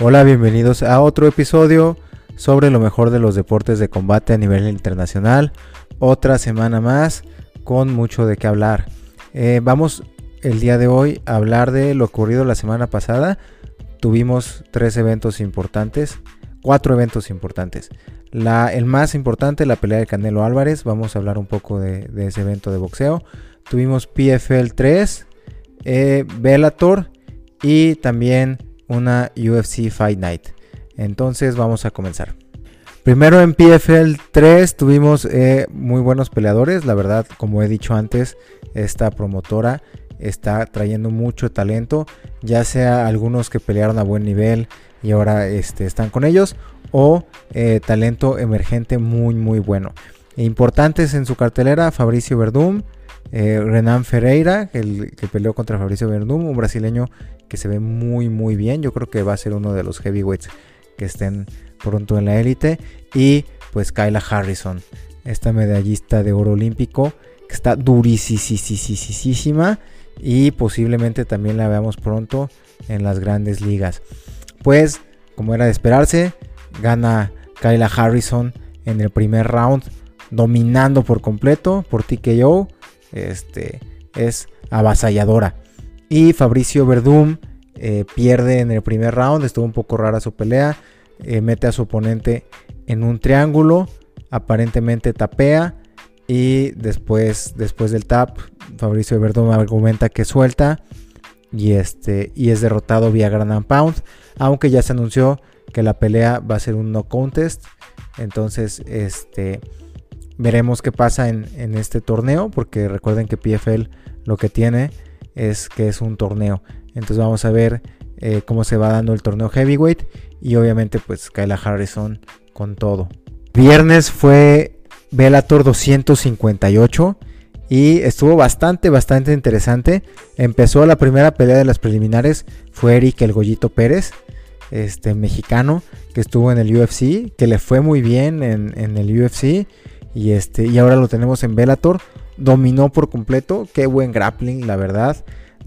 Hola, bienvenidos a otro episodio sobre lo mejor de los deportes de combate a nivel internacional. Otra semana más con mucho de qué hablar. Eh, vamos el día de hoy a hablar de lo ocurrido la semana pasada. Tuvimos tres eventos importantes, cuatro eventos importantes. El más importante, la pelea de Canelo Álvarez. Vamos a hablar un poco de, ese evento de boxeo. Tuvimos PFL 3, eh, Bellator y también una UFC Fight Night. Entonces vamos a comenzar. Primero en PFL 3 tuvimos eh, muy buenos peleadores. La verdad, como he dicho antes, esta promotora está trayendo mucho talento. Ya sea algunos que pelearon a buen nivel y ahora este, están con ellos. O eh, talento emergente muy muy bueno. Importantes en su cartelera, Fabricio Verdum, eh, Renan Ferreira, el que peleó contra Fabricio Verdum, un brasileño que se ve muy muy bien. Yo creo que va a ser uno de los heavyweights que estén pronto en la élite. Y pues Kyla Harrison, esta medallista de oro olímpico que está durísima y posiblemente también la veamos pronto en las grandes ligas. Pues, como era de esperarse, gana Kyla Harrison en el primer round, dominando por completo por TKO. Este es avasalladora. Y Fabricio Verdum eh, pierde en el primer round, estuvo un poco rara su pelea, eh, mete a su oponente en un triángulo, aparentemente tapea y después, después del tap, Fabricio Verdum argumenta que suelta y, este, y es derrotado vía Grand Pound, aunque ya se anunció que la pelea va a ser un no contest, entonces este, veremos qué pasa en, en este torneo, porque recuerden que PFL lo que tiene es que es un torneo. Entonces vamos a ver eh, cómo se va dando el torneo heavyweight y obviamente pues Kyla Harrison con todo. Viernes fue Bellator 258 y estuvo bastante, bastante interesante. Empezó la primera pelea de las preliminares, fue Eric El Gollito Pérez, este mexicano que estuvo en el UFC, que le fue muy bien en, en el UFC y, este, y ahora lo tenemos en Bellator. Dominó por completo, qué buen grappling, la verdad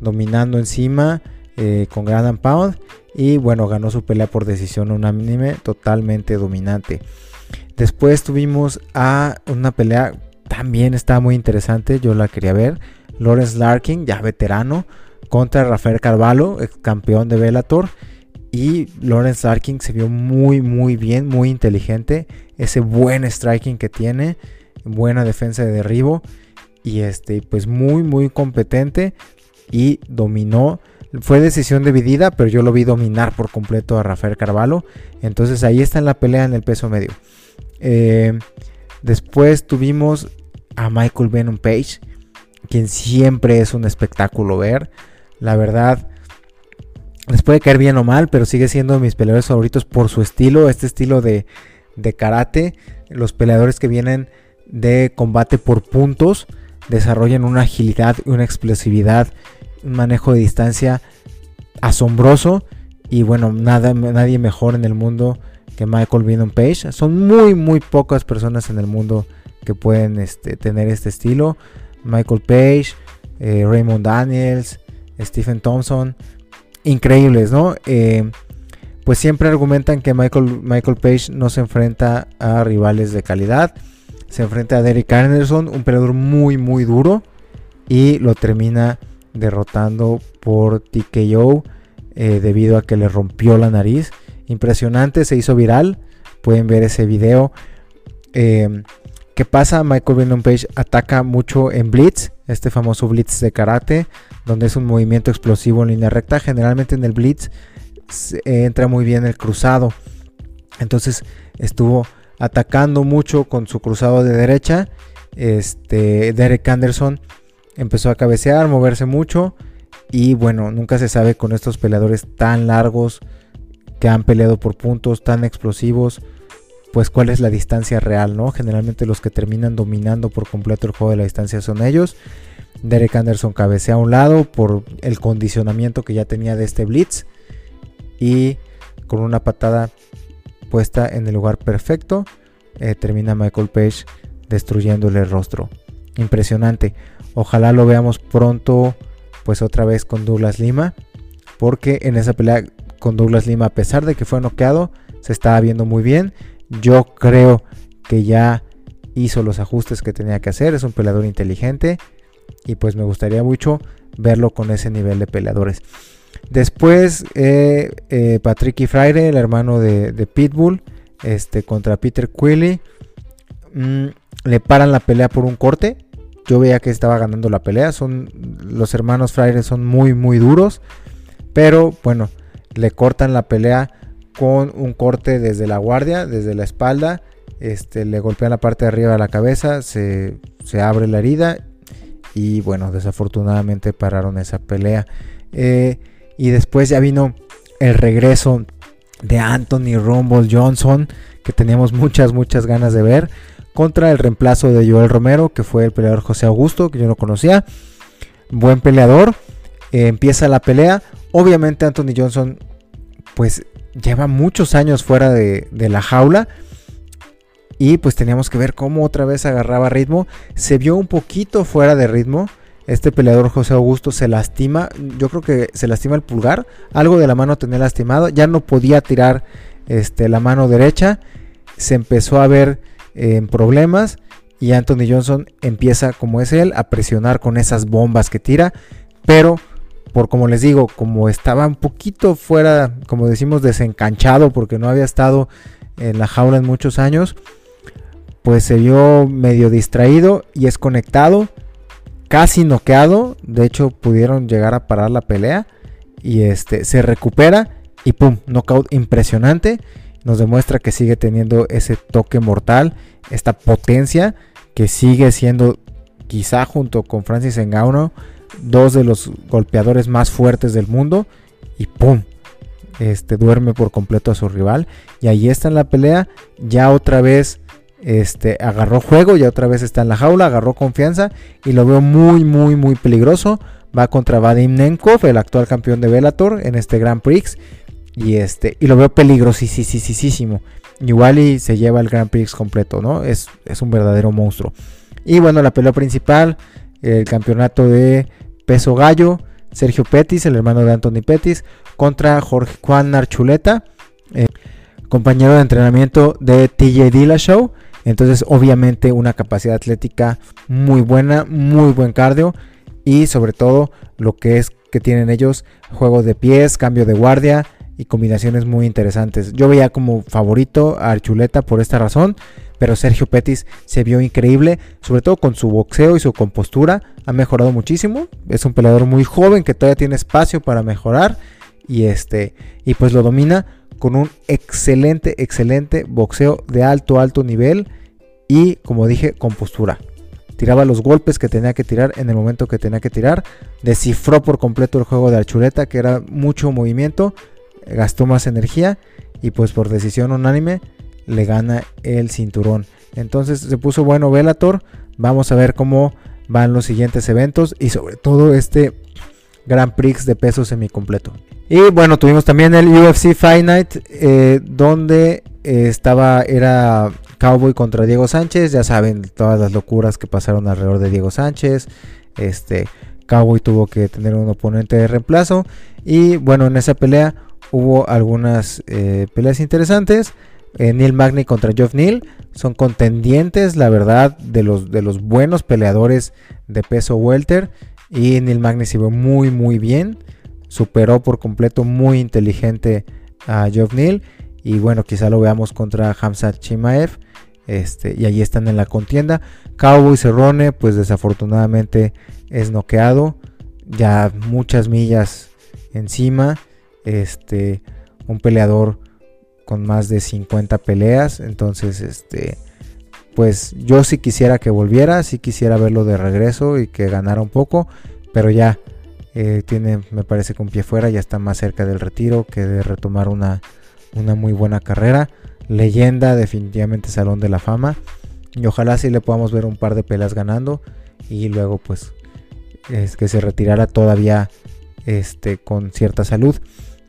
dominando encima eh, con Grand Pound. Y bueno, ganó su pelea por decisión unánime, totalmente dominante. Después tuvimos a una pelea, también estaba muy interesante, yo la quería ver. Lawrence Larkin, ya veterano, contra Rafael Carvalho, ex campeón de Bellator. Y Lawrence Larkin se vio muy, muy bien, muy inteligente. Ese buen striking que tiene, buena defensa de derribo. Y este, pues muy, muy competente y dominó. Fue decisión dividida, pero yo lo vi dominar por completo a Rafael Carvalho. Entonces ahí está en la pelea en el peso medio. Eh, después tuvimos a Michael Venom Page, quien siempre es un espectáculo ver. La verdad, les puede caer bien o mal, pero sigue siendo de mis peleadores favoritos por su estilo, este estilo de, de karate. Los peleadores que vienen de combate por puntos desarrollan una agilidad y una explosividad un manejo de distancia asombroso. Y bueno, nada, nadie mejor en el mundo que Michael Venom Page. Son muy, muy pocas personas en el mundo que pueden este, tener este estilo. Michael Page, eh, Raymond Daniels, Stephen Thompson. Increíbles, ¿no? Eh, pues siempre argumentan que Michael, Michael Page no se enfrenta a rivales de calidad. Se enfrenta a Derek Anderson, un peleador muy, muy duro. Y lo termina derrotando por TKO eh, debido a que le rompió la nariz. Impresionante, se hizo viral. Pueden ver ese video. Eh, ¿Qué pasa? Michael Venom Page ataca mucho en Blitz, este famoso Blitz de karate, donde es un movimiento explosivo en línea recta. Generalmente en el Blitz entra muy bien el cruzado. Entonces estuvo atacando mucho con su cruzado de derecha. Este Derek Anderson empezó a cabecear, moverse mucho. Y bueno, nunca se sabe con estos peleadores tan largos que han peleado por puntos, tan explosivos, pues cuál es la distancia real, ¿no? Generalmente los que terminan dominando por completo el juego de la distancia son ellos. Derek Anderson cabecea a un lado por el condicionamiento que ya tenía de este blitz. Y con una patada puesta en el lugar perfecto, eh, termina Michael Page destruyéndole el rostro. Impresionante. Ojalá lo veamos pronto, pues otra vez con Douglas Lima, porque en esa pelea con Douglas Lima, a pesar de que fue noqueado, se estaba viendo muy bien. Yo creo que ya hizo los ajustes que tenía que hacer. Es un peleador inteligente. Y pues me gustaría mucho verlo con ese nivel de peleadores. Después, eh, eh, Patrick Fraire, el hermano de, Pitbull, este, contra Peter Quilly. Mm, le paran la pelea por un corte. Yo veía que estaba ganando la pelea. Son, los hermanos Fraire son muy, muy duros. Pero bueno, le cortan la pelea con un corte desde la guardia, desde la espalda. Este, le golpean la parte de arriba de la cabeza, se, abre la herida y bueno, desafortunadamente pararon esa pelea. Eh, y después ya vino el regreso de Anthony Rumble Johnson, que teníamos muchas, muchas ganas de ver, contra el reemplazo de Joel Romero, que fue el peleador José Augusto, que yo no conocía. Buen peleador. Eh, empieza la pelea. Obviamente Anthony Johnson, pues lleva muchos años fuera de, de la jaula. Y pues teníamos que ver cómo otra vez agarraba ritmo. Se vio un poquito fuera de ritmo este peleador José Augusto se lastima, yo creo que se lastima el pulgar, algo de la mano tenía lastimado, ya no podía tirar este, la mano derecha, se empezó a ver en problemas y Anthony Johnson empieza como es él a presionar con esas bombas que tira, pero por como les digo, como estaba un poquito fuera, como decimos, desencanchado porque no había estado en la jaula en muchos años, pues se vio medio distraído y es conectado casi noqueado. De hecho, pudieron llegar a parar la pelea. Y este se recupera. Y pum, knockout impresionante. Nos demuestra que sigue teniendo ese toque mortal. Esta potencia. Que sigue siendo, quizá junto con Francis Ngannou, dos de los golpeadores más fuertes del mundo. Y pum, este, duerme por completo a su rival. Y ahí está en la pelea. Ya otra vez este, agarró juego, y otra vez está en la jaula, agarró confianza y lo veo muy, muy, muy peligroso. Va contra Vadim Nenkov, el actual campeón de Bellator en este Grand Prix. Y, este, y lo veo peligrosísimo. Igual y se lleva el Grand Prix completo, ¿no? Es, es un verdadero monstruo. Y bueno, la pelea principal, el campeonato de peso gallo. Sergio Pettis, el hermano de Anthony Pettis, contra Jorge Juan Archuleta, eh, compañero de entrenamiento de TJ Dillashaw. Entonces, obviamente, una capacidad atlética muy buena, muy buen cardio y sobre todo lo que es que tienen ellos juego de pies, cambio de guardia y combinaciones muy interesantes. Yo veía como favorito a Archuleta por esta razón, pero Sergio Pettis se vio increíble, sobre todo con su boxeo y su compostura, ha mejorado muchísimo. Es un peleador muy joven que todavía tiene espacio para mejorar y este y pues lo domina con un excelente, excelente boxeo de alto, alto nivel y, como dije, con postura. Tiraba los golpes que tenía que tirar en el momento que tenía que tirar. Descifró por completo el juego de Archuleta, que era mucho movimiento, gastó más energía y pues por decisión unánime le gana el cinturón. Entonces se puso bueno Velator. Vamos a ver cómo van los siguientes eventos y sobre todo este Grand Prix de peso semicompleto. Y bueno, tuvimos también el UFC Fight Night, eh, donde eh, estaba, era Cowboy contra Diego Sánchez. Ya saben todas las locuras que pasaron alrededor de Diego Sánchez. Este, Cowboy tuvo que tener un oponente de reemplazo. Y bueno, en esa pelea hubo algunas eh, peleas interesantes. Neil Magny contra Geoff Neal son contendientes, la verdad, de los, de los buenos peleadores de peso welter. Y Neil Magny se ve muy, muy bien superó por completo muy inteligente a Geoff Neal. Y bueno, quizá lo veamos contra Hamza Chimaev. Este, y ahí están en la contienda. Cowboy Cerrone, pues desafortunadamente es noqueado. Ya muchas millas encima. Este, un peleador con más de 50 peleas. Entonces, este, pues yo sí quisiera que volviera. Sí quisiera verlo de regreso y que ganara un poco. Pero ya eh, tiene, me parece que un pie fuera, ya está más cerca del retiro que de retomar una, una muy buena carrera. Leyenda, definitivamente Salón de la Fama. Y ojalá sí le podamos ver un par de pelas ganando. Y luego pues es que se retirara todavía este, con cierta salud.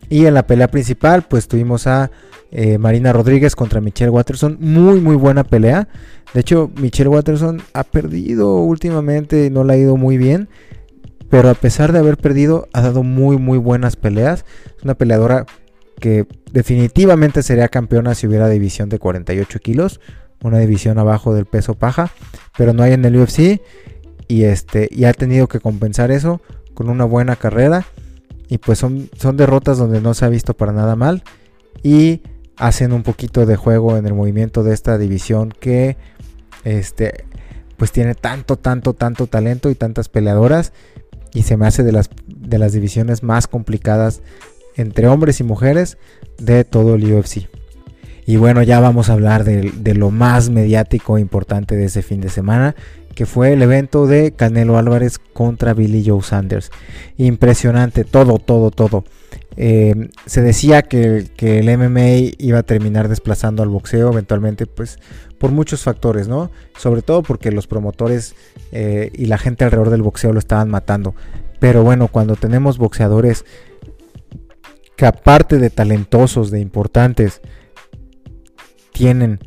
Y en la pelea principal pues tuvimos a eh, Marina Rodríguez contra Michelle Watterson. Muy muy buena pelea. De hecho Michelle Watterson ha perdido últimamente, no le ha ido muy bien pero a pesar de haber perdido, ha dado muy muy buenas peleas. Es una peleadora que definitivamente sería campeona si hubiera división de 48 kilos, una división abajo del peso paja, pero no hay en el UFC y este y ha tenido que compensar eso con una buena carrera y pues son, son derrotas donde no se ha visto para nada mal y hacen un poquito de juego en el movimiento de esta división que este pues tiene tanto tanto tanto talento y tantas peleadoras y se me hace de las de las divisiones más complicadas entre hombres y mujeres de todo el UFC. Y bueno, ya vamos a hablar de, de, lo más mediático e importante de ese fin de semana, que fue el evento de Canelo Álvarez contra Billy Joe Sanders. Impresionante, todo, todo, todo. Eh, se decía que, el MMA iba a terminar desplazando al boxeo eventualmente, pues por muchos factores, ¿no? Sobre todo porque los promotores eh, y la gente alrededor del boxeo lo estaban matando. Pero bueno, cuando tenemos boxeadores que aparte de talentosos, de importantes, tienen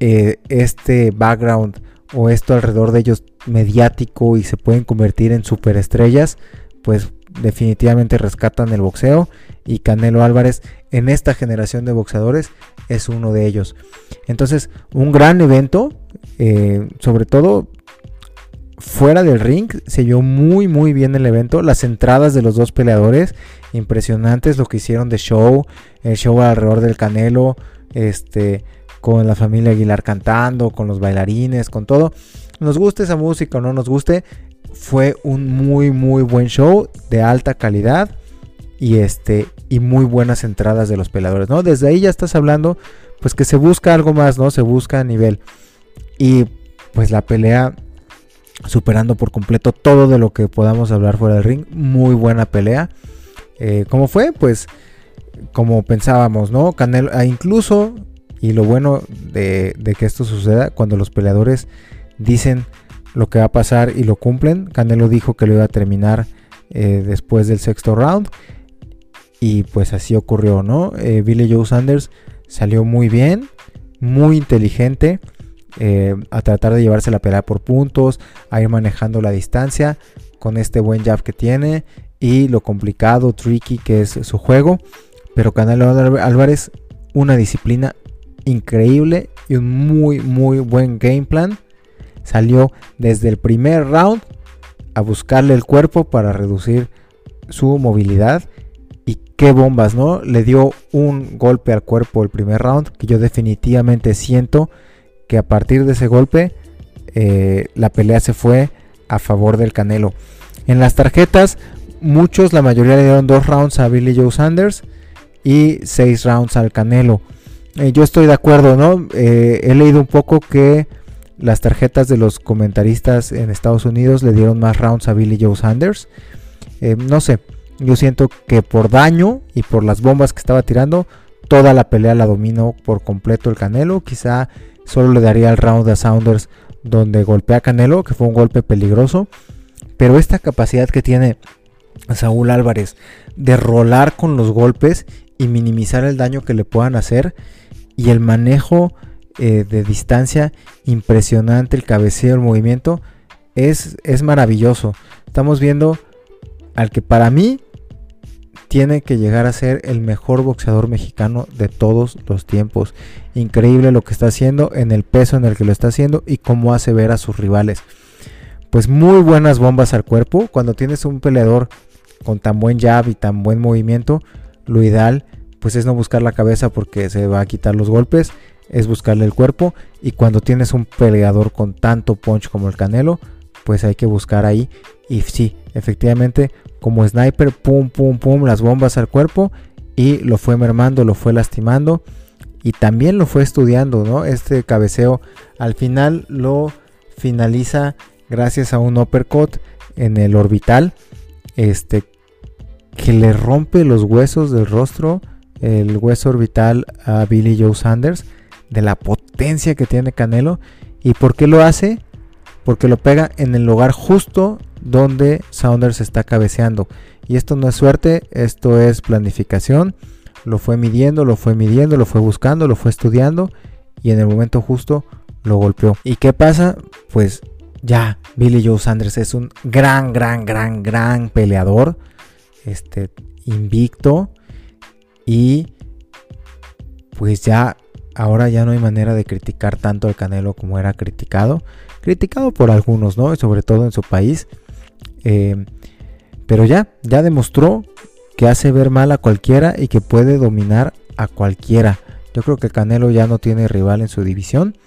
eh, este background o esto alrededor de ellos mediático y se pueden convertir en superestrellas, pues definitivamente rescatan el boxeo y Canelo Álvarez en esta generación de boxeadores es uno de ellos. Entonces, un gran evento, eh, sobre todo fuera del ring, se vio muy muy bien el evento, las entradas de los dos peleadores, impresionantes lo que hicieron de show, el show alrededor del Canelo, este con la familia Aguilar cantando, con los bailarines, con todo. Nos guste esa música o no nos guste, fue un muy muy buen show de alta calidad y este y muy buenas entradas de los peleadores, ¿no? Desde ahí ya estás hablando pues que se busca algo más, ¿no? Se busca a nivel y pues la pelea superando por completo todo de lo que podamos hablar fuera del ring, muy buena pelea. Eh, ¿Cómo fue? Pues como pensábamos, ¿no? Canelo, ah, incluso y lo bueno de, que esto suceda cuando los peleadores dicen lo que va a pasar y lo cumplen. Canelo dijo que lo iba a terminar eh, después del sexto round. Y pues así ocurrió, ¿no? Eh, Billy Joe Sanders salió muy bien, muy inteligente. Eh, a tratar de llevarse la pelea por puntos, a ir manejando la distancia con este buen jab que tiene y lo complicado, tricky que es su juego. Pero Canelo Álvarez, una disciplina increíble y un muy muy buen game plan. Salió desde el primer round a buscarle el cuerpo para reducir su movilidad. Y qué bombas, ¿no? Le dio un golpe al cuerpo el primer round que yo definitivamente siento que a partir de ese golpe eh, la pelea se fue a favor del Canelo. En las tarjetas, muchos, la mayoría le dieron dos rounds a Billy Joe Sanders y seis rounds al Canelo. Eh, yo estoy de acuerdo, ¿no? Eh, he leído un poco que las tarjetas de los comentaristas en Estados Unidos le dieron más rounds a Billy Joe Sanders. Eh, no sé, yo siento que por daño y por las bombas que estaba tirando, toda la pelea la dominó por completo el Canelo. Quizá solo le daría el round a Saunders donde golpea Canelo, que fue un golpe peligroso. Pero esta capacidad que tiene Saúl Álvarez de rolar con los golpes y minimizar el daño que le puedan hacer y el manejo eh, de distancia impresionante, el cabeceo, el movimiento, es, es maravilloso. Estamos viendo al que para mí tiene que llegar a ser el mejor boxeador mexicano de todos los tiempos. Increíble lo que está haciendo, en el peso en el que lo está haciendo y cómo hace ver a sus rivales. Pues muy buenas bombas al cuerpo. Cuando tienes un peleador con tan buen jab y tan buen movimiento, lo ideal pues es no buscar la cabeza porque se va a quitar los golpes, es buscarle el cuerpo. Y cuando tienes un peleador con tanto punch como el Canelo, pues hay que buscar ahí. Y sí, efectivamente como sniper, pum, pum, pum, las bombas al cuerpo. Y lo fue mermando, lo fue lastimando. Y también lo fue estudiando, ¿no? Este cabeceo al final lo finaliza gracias a un uppercut en el orbital, este que le rompe los huesos del rostro el hueso orbital a Billy Joe Sanders, de la potencia que tiene Canelo. ¿Y por qué lo hace? Porque lo pega en el lugar justo donde Saunders está cabeceando. Y esto no es suerte, esto es planificación. Lo fue midiendo, lo fue midiendo, lo fue buscando, lo fue estudiando y en el momento justo lo golpeó. ¿Y qué pasa? Pues ya, Billy Joe Sanders es un gran, gran, gran, gran peleador. Este, invicto Y pues ya, ahora ya no hay manera de criticar tanto al Canelo como era criticado. Criticado por algunos, ¿no? Sobre todo en su país. Eh, pero ya, ya demostró que hace ver mal a cualquiera y que puede dominar a cualquiera. Yo creo que Canelo ya no tiene rival en su división.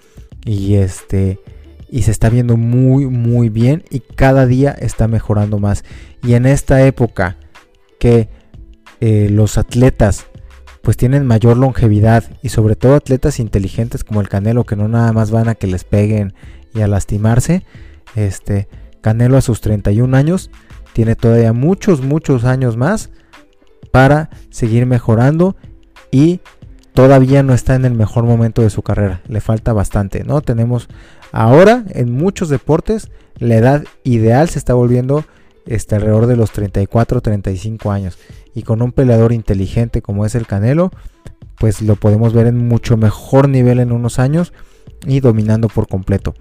Y este y se está viendo muy muy bien y cada día está mejorando más. Y en esta época que eh, los atletas pues tienen mayor longevidad y sobre todo atletas inteligentes como el Canelo que no nada más van a que les peguen y a lastimarse. Este Canelo a sus 31 años tiene todavía muchos muchos años más para seguir mejorando y todavía no está en el mejor momento de su carrera, le falta bastante, ¿no? Tenemos ahora en muchos deportes la edad ideal se está volviendo este, alrededor de los 34, 35 años y con un peleador inteligente como es el Canelo, pues lo podemos ver en mucho mejor nivel en unos años y dominando por completo.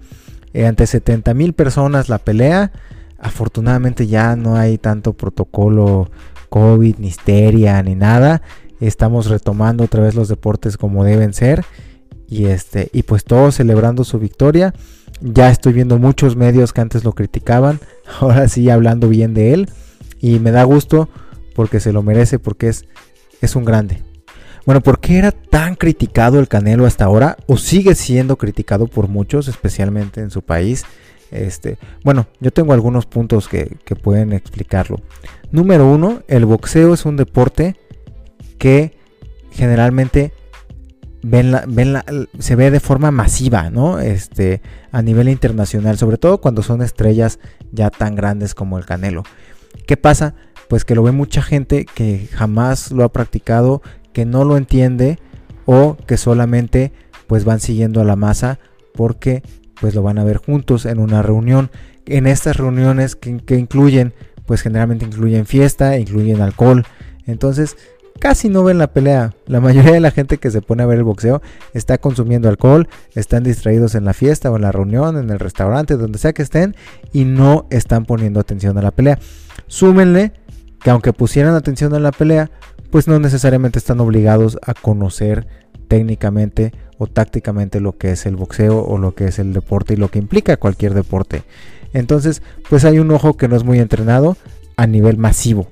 Eh, ante 70 mil personas la pelea, afortunadamente ya no hay tanto protocolo COVID, ni histeria, ni nada estamos retomando otra vez los deportes como deben ser y este y pues todos celebrando su victoria. Ya estoy viendo muchos medios que antes lo criticaban, ahora sí hablando bien de él y me da gusto porque se lo merece porque es es un grande. Bueno, ¿por qué era tan criticado el Canelo hasta ahora? ¿O sigue siendo criticado por muchos, especialmente en su país? Este, bueno, yo tengo algunos puntos que, que pueden explicarlo. Número uno, el boxeo es un deporte que generalmente se ve de forma masiva, ¿no? Este, a nivel internacional, sobre todo cuando son estrellas ya tan grandes como el Canelo. ¿Qué pasa? Pues que lo ve mucha gente que jamás lo ha practicado, que no lo entiende o que solamente pues van siguiendo a la masa porque pues lo van a ver juntos en una reunión. En estas reuniones que, incluyen, pues generalmente incluyen fiesta, incluyen alcohol. Entonces casi no ven la pelea. La mayoría de la gente que se pone a ver el boxeo está consumiendo alcohol, están distraídos en la fiesta o en la reunión, en el restaurante, donde sea que estén, y no están poniendo atención a la pelea. Súmenle que aunque pusieran atención a la pelea, pues no necesariamente están obligados a conocer técnicamente o tácticamente lo que es el boxeo o lo que es el deporte y lo que implica cualquier deporte. Entonces, pues hay un ojo que no es muy entrenado a nivel masivo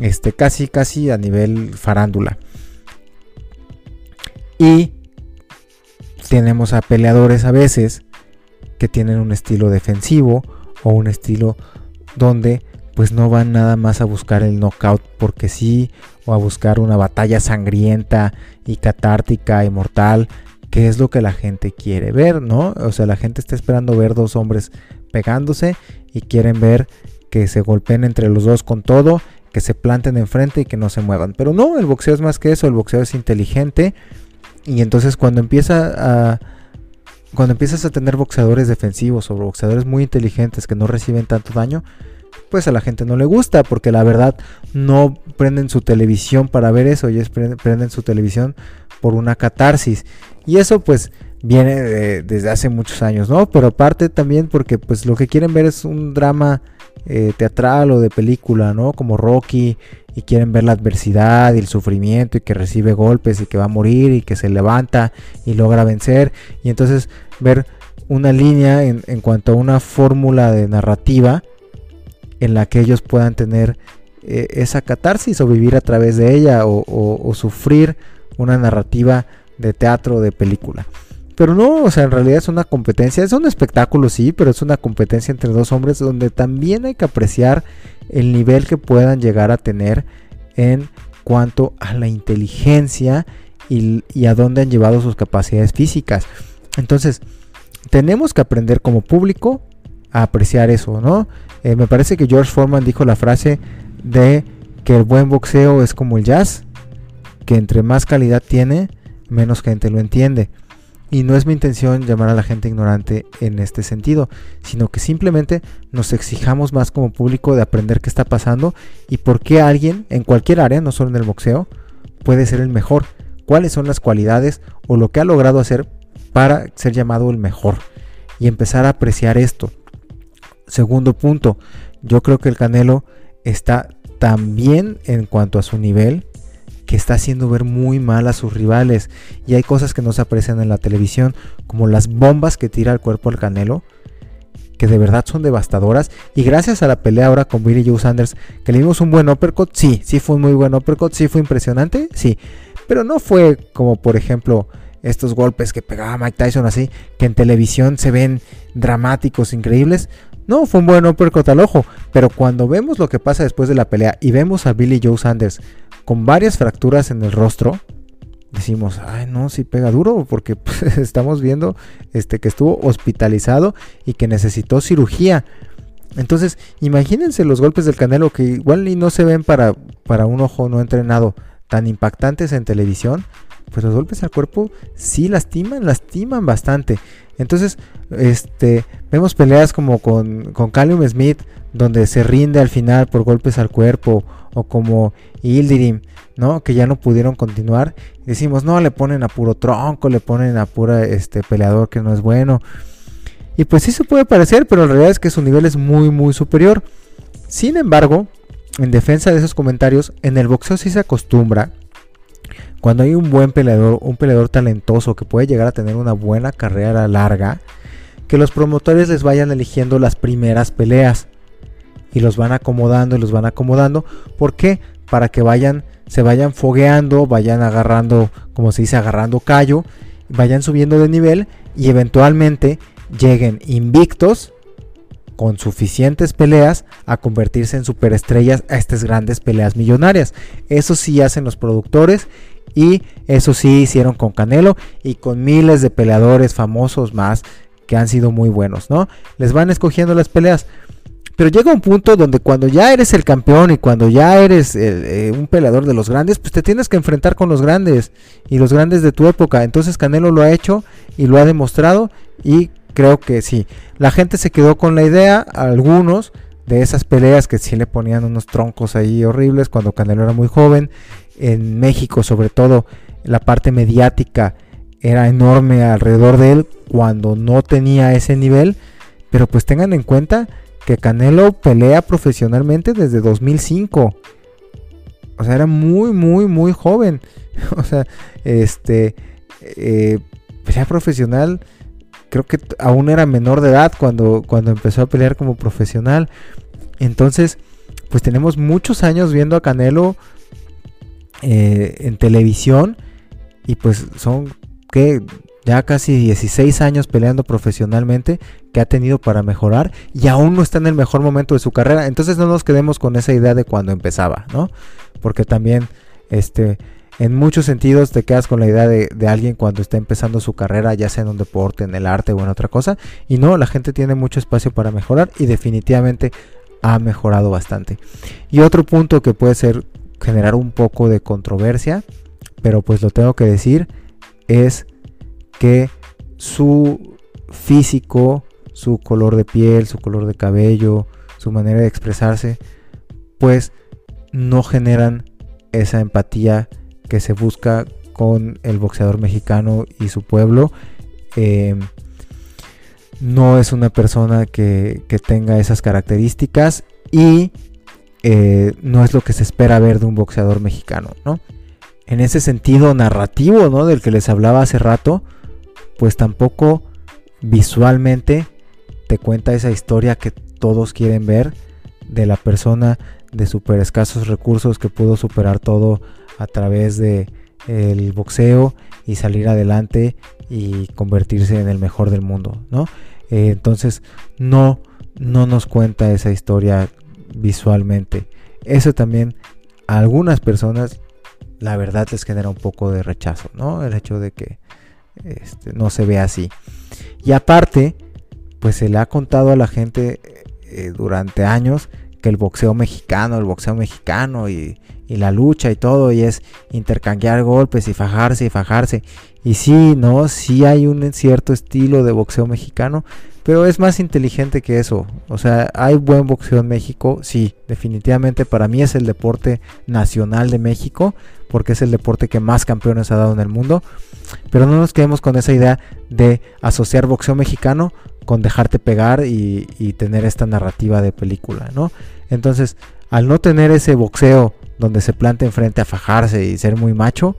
este, casi, casi a nivel farándula. Y tenemos a peleadores a veces que tienen un estilo defensivo o un estilo donde pues no van nada más a buscar el knockout porque sí o a buscar una batalla sangrienta y catártica y mortal que es lo que la gente quiere ver, ¿no? O sea, la gente está esperando ver dos hombres pegándose y quieren ver que se golpeen entre los dos con todo que se planten enfrente y que no se muevan. Pero no, el boxeo es más que eso, el boxeo es inteligente. Y entonces cuando empieza a. Cuando empiezas a tener boxeadores defensivos o boxeadores muy inteligentes que no reciben tanto daño, pues a la gente no le gusta, porque la verdad no prenden su televisión para ver eso, ellos prenden su televisión por una catarsis. Y eso pues viene desde hace muchos años, ¿no? Pero aparte también porque pues lo que quieren ver es un drama eh, teatral o de película, ¿no? Como Rocky y quieren ver la adversidad y el sufrimiento y que recibe golpes y que va a morir y que se levanta y logra vencer y entonces ver una línea en, cuanto a una fórmula de narrativa en la que ellos puedan tener eh, esa catarsis o vivir a través de ella o sufrir una narrativa de teatro o de película. Pero no, o sea, en realidad es una competencia, es un espectáculo, sí, pero es una competencia entre dos hombres donde también hay que apreciar el nivel que puedan llegar a tener en cuanto a la inteligencia y, a dónde han llevado sus capacidades físicas. Entonces, tenemos que aprender como público a apreciar eso, ¿no? Eh, me parece que George Foreman dijo la frase de que el buen boxeo es como el jazz, que entre más calidad tiene, menos gente lo entiende. Y no es mi intención llamar a la gente ignorante en este sentido, sino que simplemente nos exijamos más como público de aprender qué está pasando y por qué alguien en cualquier área, no solo en el boxeo, puede ser el mejor. Cuáles son las cualidades o lo que ha logrado hacer para ser llamado el mejor. Y empezar a apreciar esto. Segundo punto, yo creo que el Canelo está tan bien en cuanto a su nivel que está haciendo ver muy mal a sus rivales. Y hay cosas que no se aprecian en la televisión, como las bombas que tira el cuerpo al Canelo, que de verdad son devastadoras. Y gracias a la pelea ahora con Billy Joe Sanders, que le dimos un buen uppercut, sí, sí fue un muy buen uppercut, sí fue impresionante, sí. Pero no fue como por ejemplo estos golpes que pegaba Mike Tyson así, que en televisión se ven dramáticos, increíbles. No, fue un buen uppercut al ojo, pero cuando vemos lo que pasa después de la pelea y vemos a Billy Joe Sanders con varias fracturas en el rostro, decimos, ay no, si pega duro, porque pues, estamos viendo este, que estuvo hospitalizado y que necesitó cirugía. Entonces, imagínense los golpes del Canelo que igual no se ven para, para un ojo no entrenado tan impactantes en televisión, pues los golpes al cuerpo sí lastiman, lastiman bastante. Entonces, este, vemos peleas como con, con Smith, donde se rinde al final por golpes al cuerpo, o como Ildirim, ¿no? Que ya no pudieron continuar. decimos, no, le ponen a puro tronco, le ponen a pura este, peleador que no es bueno. Y pues sí se puede parecer, pero la realidad es que su nivel es muy, muy superior. Sin embargo, en defensa de esos comentarios, en el boxeo sí se acostumbra cuando hay un buen peleador, un peleador talentoso que puede llegar a tener una buena carrera larga, que los promotores les vayan eligiendo las primeras peleas y los van acomodando y los van acomodando. ¿Por qué? Para que vayan, se vayan fogueando, vayan agarrando, como se dice, agarrando callo, vayan subiendo de nivel y eventualmente lleguen invictos con suficientes peleas a convertirse en superestrellas a estas grandes peleas millonarias. Eso sí hacen los productores y eso sí hicieron con Canelo y con miles de peleadores famosos más que han sido muy buenos, ¿no? Les van escogiendo las peleas. Pero llega un punto donde cuando ya eres el campeón y cuando ya eres eh, un peleador de los grandes, pues te tienes que enfrentar con los grandes y los grandes de tu época. Entonces Canelo lo ha hecho y lo ha demostrado y creo que sí. La gente se quedó con la idea, algunos, de esas peleas que sí le ponían unos troncos ahí horribles cuando Canelo era muy joven. En México, sobre todo, la parte mediática era enorme alrededor de él cuando no tenía ese nivel. Pero pues tengan en cuenta que Canelo pelea profesionalmente desde 2005. O sea, era muy, muy, muy joven. o sea, este, eh, pelea profesional creo que aún era menor de edad cuando, cuando empezó a pelear como profesional. Entonces, pues tenemos muchos años viendo a Canelo eh, en televisión y pues son que ya casi 16 años peleando profesionalmente que ha tenido para mejorar y aún no está en el mejor momento de su carrera. Entonces no nos quedemos con esa idea de cuando empezaba, ¿no? Porque también este en muchos sentidos te quedas con la idea de, alguien cuando está empezando su carrera, ya sea en un deporte, en el arte o en otra cosa. Y no, la gente tiene mucho espacio para mejorar y definitivamente ha mejorado bastante. Y otro punto que puede ser generar un poco de controversia, pero pues lo tengo que decir, es que su físico, su color de piel, su color de cabello, su manera de expresarse, pues no generan esa empatía que se busca con el boxeador mexicano y su pueblo. Eh, no es una persona que, tenga esas características y eh, no es lo que se espera ver de un boxeador mexicano, ¿no? En ese sentido narrativo, ¿no? Del que les hablaba hace rato, pues tampoco visualmente te cuenta esa historia que todos quieren ver de la persona de super escasos recursos que pudo superar todo a través de el boxeo y salir adelante y convertirse en el mejor del mundo, ¿no? Eh, entonces no no nos cuenta esa historia visualmente. Eso también a algunas personas la verdad les genera un poco de rechazo, ¿no? El hecho de que este, no se ve así. Y aparte, pues se le ha contado a la gente eh, durante años que el boxeo mexicano, el boxeo mexicano y, la lucha y todo, y es intercambiar golpes y fajarse y fajarse. Y sí, no, sí hay un cierto estilo de boxeo mexicano, pero es más inteligente que eso. O sea, hay buen boxeo en México, sí, definitivamente para mí es el deporte nacional de México, porque es el deporte que más campeones ha dado en el mundo. Pero no nos quedemos con esa idea de asociar boxeo mexicano con dejarte pegar y, tener esta narrativa de película, ¿no? Entonces, al no tener ese boxeo donde se planta enfrente a fajarse y ser muy macho,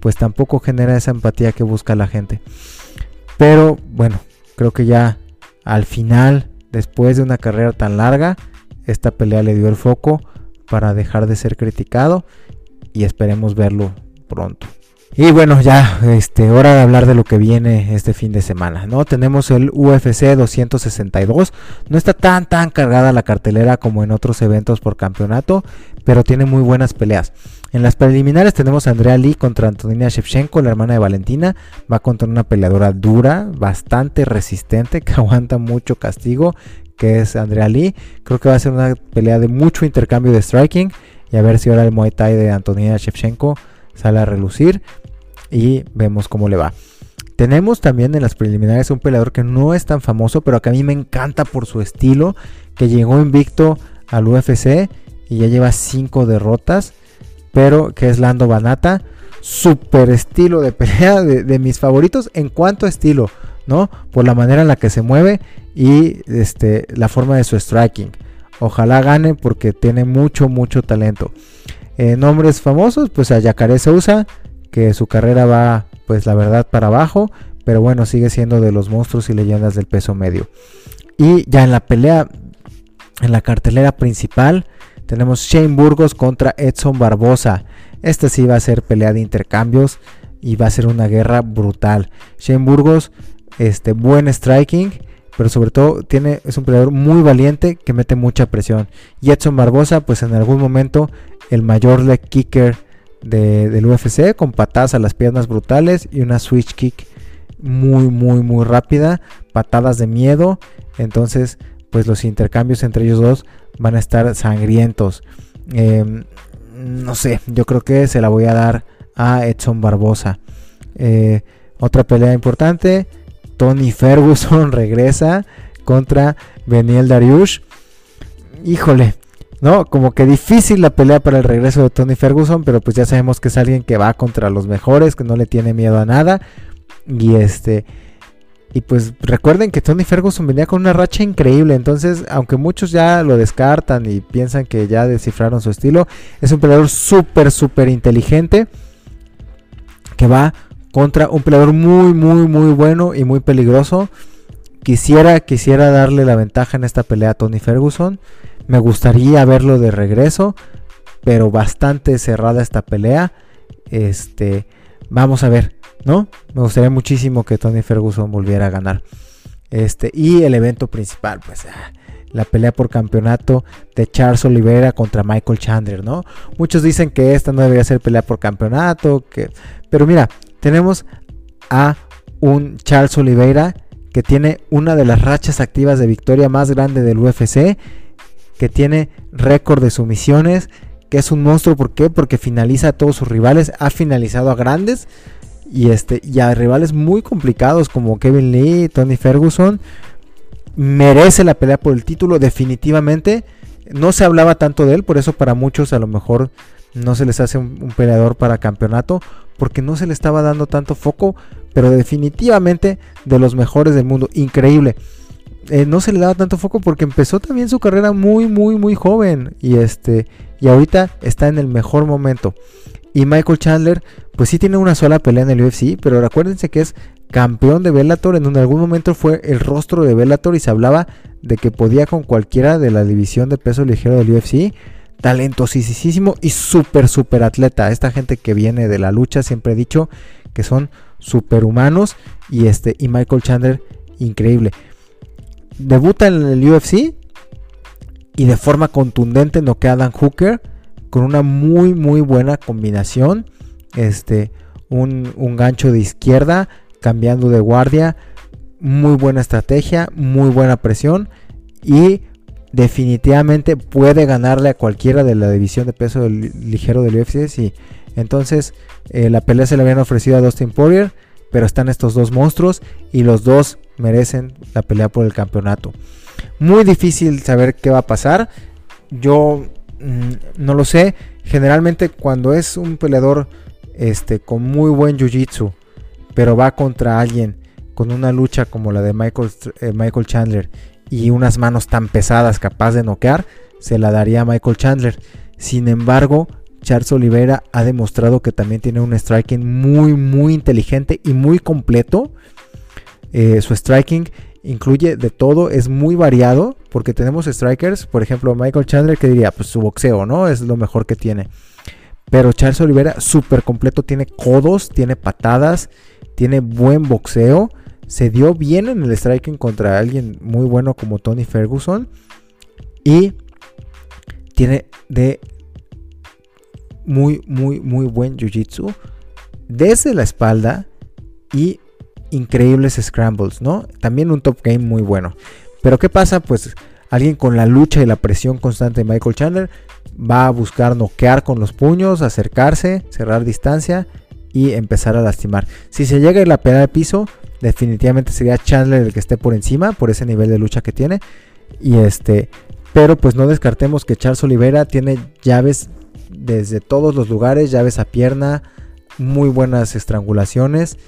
pues tampoco genera esa empatía que busca la gente. Pero bueno, creo que ya al final, después de una carrera tan larga, esta pelea le dio el foco para dejar de ser criticado y esperemos verlo pronto. Y bueno, ya este hora de hablar de lo que viene este fin de semana, ¿no? Tenemos el UFC 262. No está tan tan cargada la cartelera como en otros eventos por campeonato, pero tiene muy buenas peleas. En las preliminares tenemos a Andrea Lee contra Antonina Shevchenko, la hermana de Valentina. Va contra una peleadora dura, bastante resistente, que aguanta mucho castigo, que es Andrea Lee. Creo que va a ser una pelea de mucho intercambio de striking. Y a ver si ahora el Muay Thai de Antonina Shevchenko sale a relucir y vemos cómo le va. Tenemos también en las preliminares un peleador que no es tan famoso, pero que a mí me encanta por su estilo, que llegó invicto al UFC y ya lleva 5 derrotas, pero que es Lando Banata. Super estilo de pelea de, mis favoritos en cuanto a estilo, ¿no? Por la manera en la que se mueve y este, la forma de su striking. Ojalá gane porque tiene mucho, mucho talento. Eh, nombres famosos, pues a Yacaré Sousa, que su carrera va, pues la verdad, para abajo, pero bueno, sigue siendo de los monstruos y leyendas del peso medio. Y ya en la pelea, en la cartelera principal, tenemos Shane Burgos contra Edson Barbosa. Esta sí va a ser pelea de intercambios y va a ser una guerra brutal. Shane Burgos, este, buen striking, pero sobre todo tiene, es un peleador muy valiente que mete mucha presión. Y Edson Barbosa, pues en algún momento el mayor leg kicker del UFC con patadas a las piernas brutales y una switch kick muy muy muy rápida, patadas de miedo, entonces pues los intercambios entre ellos dos van a estar sangrientos. Em, no sé, yo creo que se la voy a dar a Edson Barbosa. Eh, otra pelea importante, Tony Ferguson regresa contra Beniel Dariush. Híjole, ¿no? Como que difícil la pelea para el regreso de Tony Ferguson, pero pues ya sabemos que es alguien que va contra los mejores, que no le tiene miedo a nada. Y este. Y pues recuerden que Tony Ferguson venía con una racha increíble. Entonces, aunque muchos ya lo descartan y piensan que ya descifraron su estilo, es un peleador súper, súper inteligente. Que va contra un peleador muy, muy, muy bueno y muy peligroso. Quisiera, quisiera darle la ventaja en esta pelea a Tony Ferguson. Me gustaría verlo de regreso, pero bastante cerrada esta pelea. Este, vamos a ver, ¿no? Me gustaría muchísimo que Tony Ferguson volviera a ganar. Este, y el evento principal, pues ah, la pelea por campeonato de Charles Oliveira contra Michael Chandler, ¿no? Muchos dicen que esta no debería ser pelea por campeonato, que pero mira, tenemos a un Charles Oliveira que tiene una de las rachas activas de victoria más grande del UFC que tiene récord de sumisiones, que es un monstruo, ¿por qué? Porque finaliza a todos sus rivales, ha finalizado a grandes y, este, y a rivales muy complicados como Kevin Lee, Tony Ferguson. Merece la pelea por el título, definitivamente. No se hablaba tanto de él, por eso para muchos a lo mejor no se les hace un, peleador para campeonato, porque no se le estaba dando tanto foco, pero definitivamente de los mejores del mundo. Increíble. Eh, no se le daba tanto foco porque empezó también su carrera muy, muy, muy joven. Y este. Y ahorita está en el mejor momento. Y Michael Chandler, pues sí tiene una sola pelea en el UFC, pero recuérdense que es campeón de Bellator, en donde algún momento fue el rostro de Bellator y se hablaba de que podía con cualquiera de la división de peso ligero del UFC. Talentosísimo y súper, súper atleta. Esta gente que viene de la lucha, siempre he dicho que son superhumanos. Y este, y Michael Chandler, increíble debuta en el UFC y de forma contundente noquea a Dan Hooker con una muy muy buena combinación. Este, un, un, gancho de izquierda, cambiando de guardia. Muy buena estrategia, muy buena presión. Y definitivamente puede ganarle a cualquiera de la división de peso ligero del UFC. Sí. Entonces, eh, la pelea se le habían ofrecido a Dustin Poirier. Pero están estos dos monstruos y los dos merecen la pelea por el campeonato. Muy difícil saber qué va a pasar. Yo mm, no lo sé. Generalmente cuando es un peleador este, con muy buen jiu-jitsu, pero va contra alguien con una lucha como la de Michael, eh, Michael Chandler y unas manos tan pesadas capaz de noquear, se la daría a Michael Chandler. Sin embargo, Charles Oliveira ha demostrado que también tiene un striking muy, muy inteligente y muy completo. Eh, su striking incluye de todo, es muy variado, porque tenemos strikers, por ejemplo, Michael Chandler que diría, pues su boxeo, ¿no? Es lo mejor que tiene. Pero Charles Oliveira, súper completo, tiene codos, tiene patadas, tiene buen boxeo. Se dio bien en el striking contra alguien muy bueno como Tony Ferguson. Y tiene de muy, muy, muy buen jiu-jitsu desde la espalda y increíbles scrambles, ¿no? También un top game muy bueno. Pero ¿qué pasa? Pues alguien con la lucha y la presión constante de Michael Chandler va a buscar noquear con los puños, acercarse, cerrar distancia y empezar a lastimar. Si se llega a la pelea de piso, definitivamente sería Chandler el que esté por encima por ese nivel de lucha que tiene. Y este, pero pues no descartemos que Charles Oliveira tiene llaves desde todos los lugares, llaves a pierna, muy buenas estrangulaciones,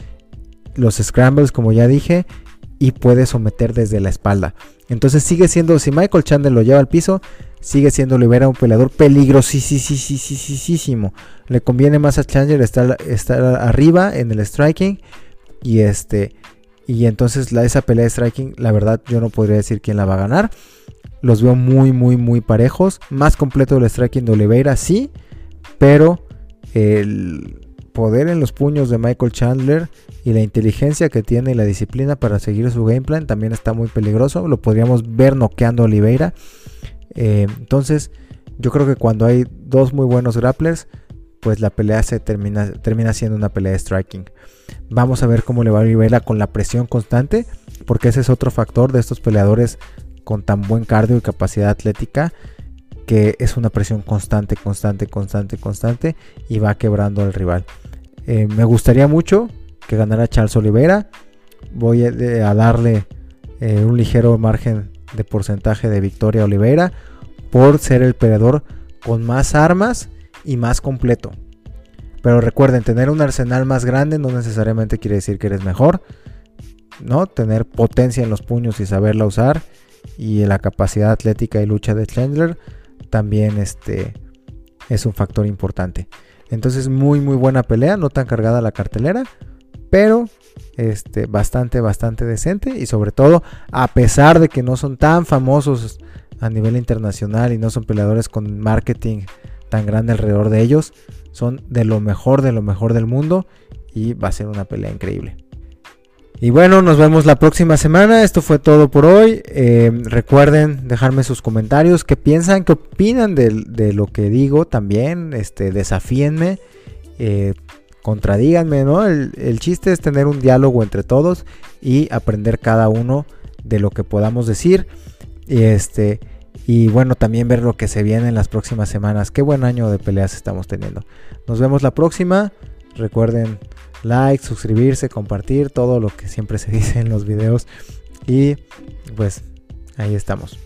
los scrambles como ya dije, y puede someter desde la espalda. Entonces sigue siendo, si Michael Chandler lo lleva al piso, sigue siendo Oliveira un peleador peligrosísimo. Le conviene más a Chandler estar, estar arriba en el striking y este y entonces la, esa pelea de striking, la verdad yo no podría decir quién la va a ganar. Los veo muy, muy, muy parejos. Más completo el striking de Oliveira, sí. Pero el poder en los puños de Michael Chandler y la inteligencia que tiene y la disciplina para seguir su game plan también está muy peligroso. Lo podríamos ver noqueando a Oliveira. Eh, entonces, yo creo que cuando hay dos muy buenos grapplers, pues la pelea se termina, termina siendo una pelea de striking. Vamos a ver cómo le va a Oliveira con la presión constante, porque ese es otro factor de estos peleadores con tan buen cardio y capacidad atlética que es una presión constante, constante, constante, constante y va quebrando al rival. Eh, me gustaría mucho que ganara Charles Oliveira. Voy a, darle eh, un ligero margen de porcentaje de victoria a Oliveira por ser el peleador con más armas y más completo. Pero recuerden, tener un arsenal más grande no necesariamente quiere decir que eres mejor. ¿no? Tener potencia en los puños y saberla usar y la capacidad atlética y lucha de Chandler también este, es un factor importante. Entonces muy muy buena pelea, no tan cargada la cartelera, pero este, bastante bastante decente y sobre todo a pesar de que no son tan famosos a nivel internacional y no son peleadores con marketing tan grande alrededor de ellos, son de lo mejor de lo mejor del mundo y va a ser una pelea increíble. Y bueno, nos vemos la próxima semana. Esto fue todo por hoy. Eh, recuerden dejarme sus comentarios. ¿Qué piensan? ¿Qué opinan de, lo que digo? También este, desafíenme. Eh, contradíganme, ¿no? El, el, chiste es tener un diálogo entre todos y aprender cada uno de lo que podamos decir. Este. Y bueno, también ver lo que se viene en las próximas semanas. Qué buen año de peleas estamos teniendo. Nos vemos la próxima. Recuerden like, suscribirse, compartir, todo lo que siempre se dice en los videos. Y pues ahí estamos.